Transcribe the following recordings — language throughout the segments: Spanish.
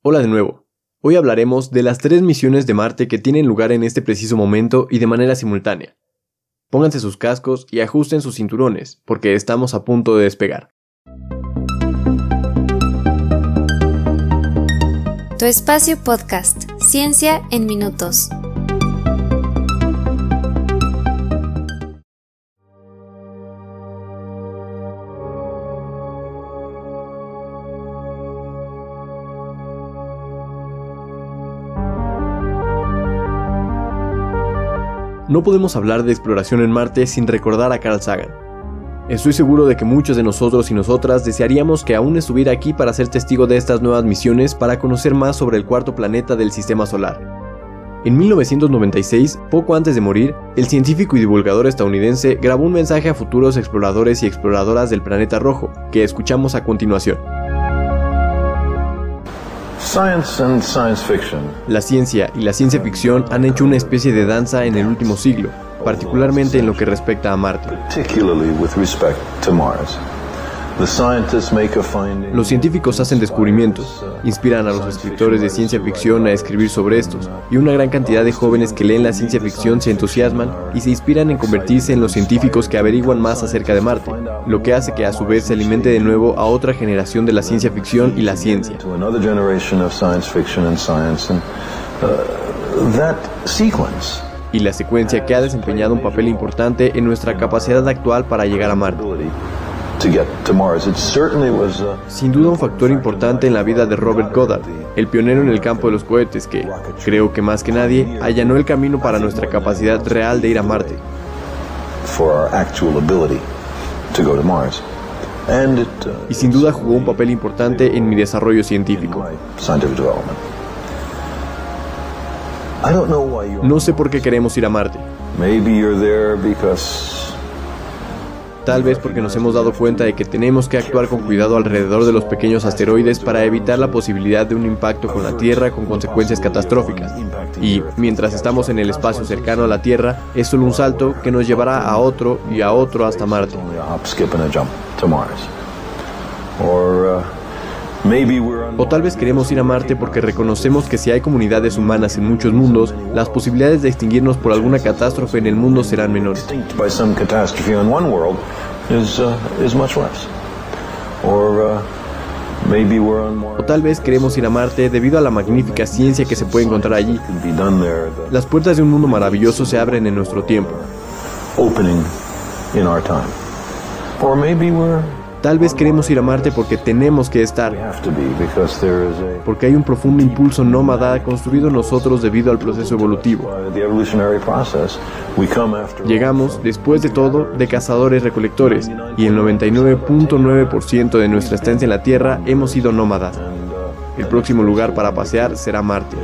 Hola de nuevo. Hoy hablaremos de las tres misiones de Marte que tienen lugar en este preciso momento y de manera simultánea. Pónganse sus cascos y ajusten sus cinturones, porque estamos a punto de despegar. Tu espacio podcast, Ciencia en Minutos. No podemos hablar de exploración en Marte sin recordar a Carl Sagan. Estoy seguro de que muchos de nosotros y nosotras desearíamos que aún estuviera aquí para ser testigo de estas nuevas misiones para conocer más sobre el cuarto planeta del Sistema Solar. En 1996, poco antes de morir, el científico y divulgador estadounidense grabó un mensaje a futuros exploradores y exploradoras del planeta rojo, que escuchamos a continuación. La ciencia y la ciencia ficción han hecho una especie de danza en el último siglo, particularmente en lo que respecta a Marte. Los científicos hacen descubrimientos, inspiran a los escritores de ciencia ficción a escribir sobre estos, y una gran cantidad de jóvenes que leen la ciencia ficción se entusiasman y se inspiran en convertirse en los científicos que averiguan más acerca de Marte, lo que hace que a su vez se alimente de nuevo a otra generación de la ciencia ficción y la ciencia. Y la secuencia que ha desempeñado un papel importante en nuestra capacidad actual para llegar a Marte. Sin duda un factor importante en la vida de Robert Goddard, el pionero en el campo de los cohetes que, creo que más que nadie, allanó el camino para nuestra capacidad real de ir a Marte. Y sin duda jugó un papel importante en mi desarrollo científico. No sé por qué queremos ir a Marte. Tal vez porque nos hemos dado cuenta de que tenemos que actuar con cuidado alrededor de los pequeños asteroides para evitar la posibilidad de un impacto con la Tierra con consecuencias catastróficas. Y mientras estamos en el espacio cercano a la Tierra, es solo un salto que nos llevará a otro y a otro hasta Marte. O tal vez queremos ir a Marte porque reconocemos que si hay comunidades humanas en muchos mundos, las posibilidades de extinguirnos por alguna catástrofe en el mundo serán menores. O tal vez queremos ir a Marte debido a la magnífica ciencia que se puede encontrar allí. Las puertas de un mundo maravilloso se abren en nuestro tiempo. Tal vez queremos ir a Marte porque tenemos que estar. Porque hay un profundo impulso nómada construido en nosotros debido al proceso evolutivo. Llegamos, después de todo, de cazadores-recolectores, y el 99.9% de nuestra estancia en la Tierra hemos sido nómadas. El próximo lugar para pasear será Marte.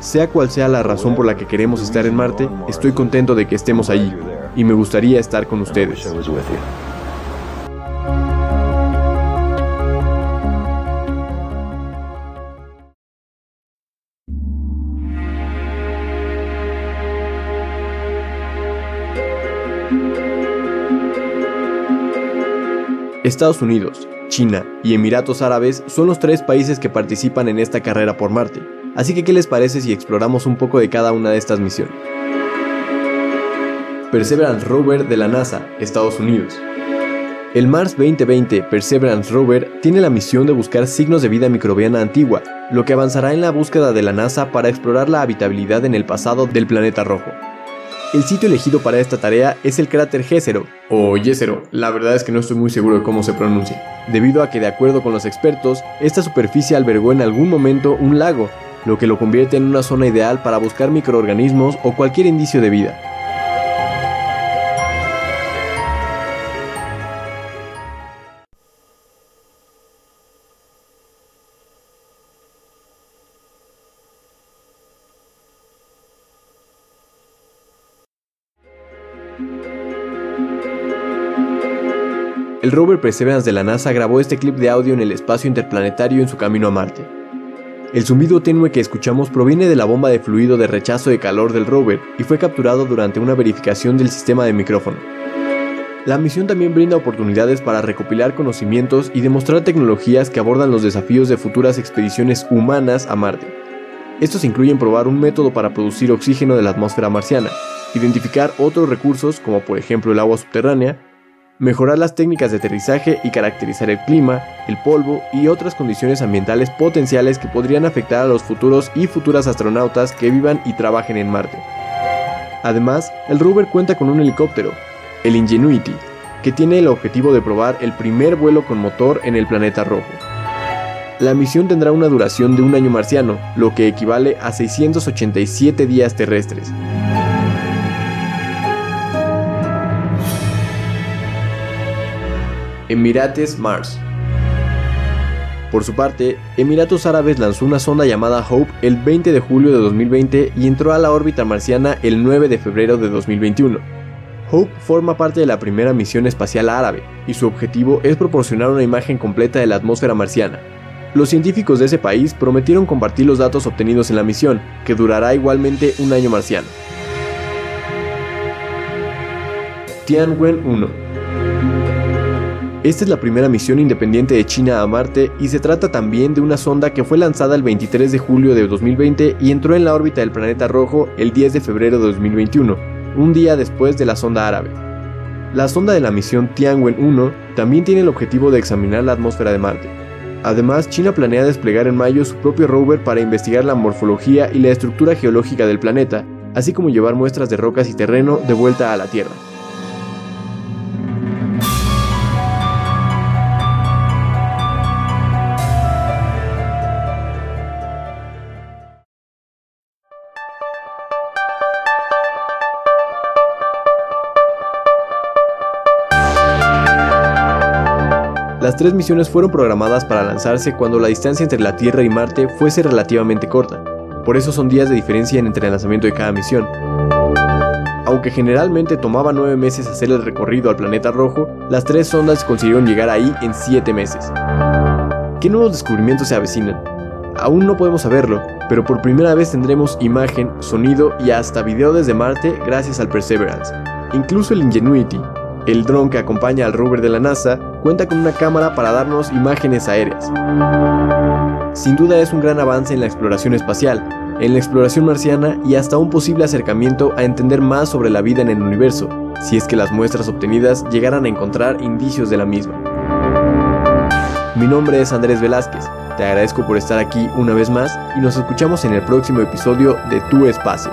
Sea cual sea la razón por la que queremos estar en Marte, estoy contento de que estemos allí, y me gustaría estar con ustedes. Estados Unidos, China y Emiratos Árabes son los tres países que participan en esta carrera por Marte, así que ¿qué les parece si exploramos un poco de cada una de estas misiones? Perseverance Rover de la NASA, Estados Unidos. El Mars 2020 Perseverance Rover tiene la misión de buscar signos de vida microbiana antigua, lo que avanzará en la búsqueda de la NASA para explorar la habitabilidad en el pasado del planeta rojo. El sitio elegido para esta tarea es el cráter Jezero, o Jezero, la verdad es que no estoy muy seguro de cómo se pronuncia, debido a que de acuerdo con los expertos, esta superficie albergó en algún momento un lago, lo que lo convierte en una zona ideal para buscar microorganismos o cualquier indicio de vida. El rover Perseverance de la NASA grabó este clip de audio en el espacio interplanetario en su camino a Marte. El zumbido tenue que escuchamos proviene de la bomba de fluido de rechazo de calor del rover y fue capturado durante una verificación del sistema de micrófono. La misión también brinda oportunidades para recopilar conocimientos y demostrar tecnologías que abordan los desafíos de futuras expediciones humanas a Marte. Estos incluyen probar un método para producir oxígeno de la atmósfera marciana, identificar otros recursos como por ejemplo el agua subterránea, mejorar las técnicas de aterrizaje y caracterizar el clima, el polvo y otras condiciones ambientales potenciales que podrían afectar a los futuros y futuras astronautas que vivan y trabajen en Marte. Además, el rover cuenta con un helicóptero, el Ingenuity, que tiene el objetivo de probar el primer vuelo con motor en el planeta rojo. La misión tendrá una duración de un año marciano, lo que equivale a 687 días terrestres. Emirates Mars. Por su parte, Emiratos Árabes lanzó una sonda llamada Hope el 20 de julio de 2020 y entró a la órbita marciana el 9 de febrero de 2021. Hope forma parte de la primera misión espacial árabe y su objetivo es proporcionar una imagen completa de la atmósfera marciana. Los científicos de ese país prometieron compartir los datos obtenidos en la misión, que durará igualmente un año marciano. Tianwen 1 esta es la primera misión independiente de China a Marte y se trata también de una sonda que fue lanzada el 23 de julio de 2020 y entró en la órbita del planeta rojo el 10 de febrero de 2021, un día después de la sonda árabe. La sonda de la misión Tianwen 1 también tiene el objetivo de examinar la atmósfera de Marte. Además, China planea desplegar en mayo su propio rover para investigar la morfología y la estructura geológica del planeta, así como llevar muestras de rocas y terreno de vuelta a la Tierra. Las tres misiones fueron programadas para lanzarse cuando la distancia entre la Tierra y Marte fuese relativamente corta, por eso son días de diferencia entre el lanzamiento de cada misión. Aunque generalmente tomaba nueve meses hacer el recorrido al planeta rojo, las tres sondas consiguieron llegar ahí en siete meses. ¿Qué nuevos descubrimientos se avecinan? Aún no podemos saberlo, pero por primera vez tendremos imagen, sonido y hasta video desde Marte gracias al Perseverance. Incluso el Ingenuity, el dron que acompaña al rover de la NASA cuenta con una cámara para darnos imágenes aéreas. Sin duda es un gran avance en la exploración espacial, en la exploración marciana y hasta un posible acercamiento a entender más sobre la vida en el universo, si es que las muestras obtenidas llegaran a encontrar indicios de la misma. Mi nombre es Andrés Velázquez, te agradezco por estar aquí una vez más y nos escuchamos en el próximo episodio de Tu Espacio.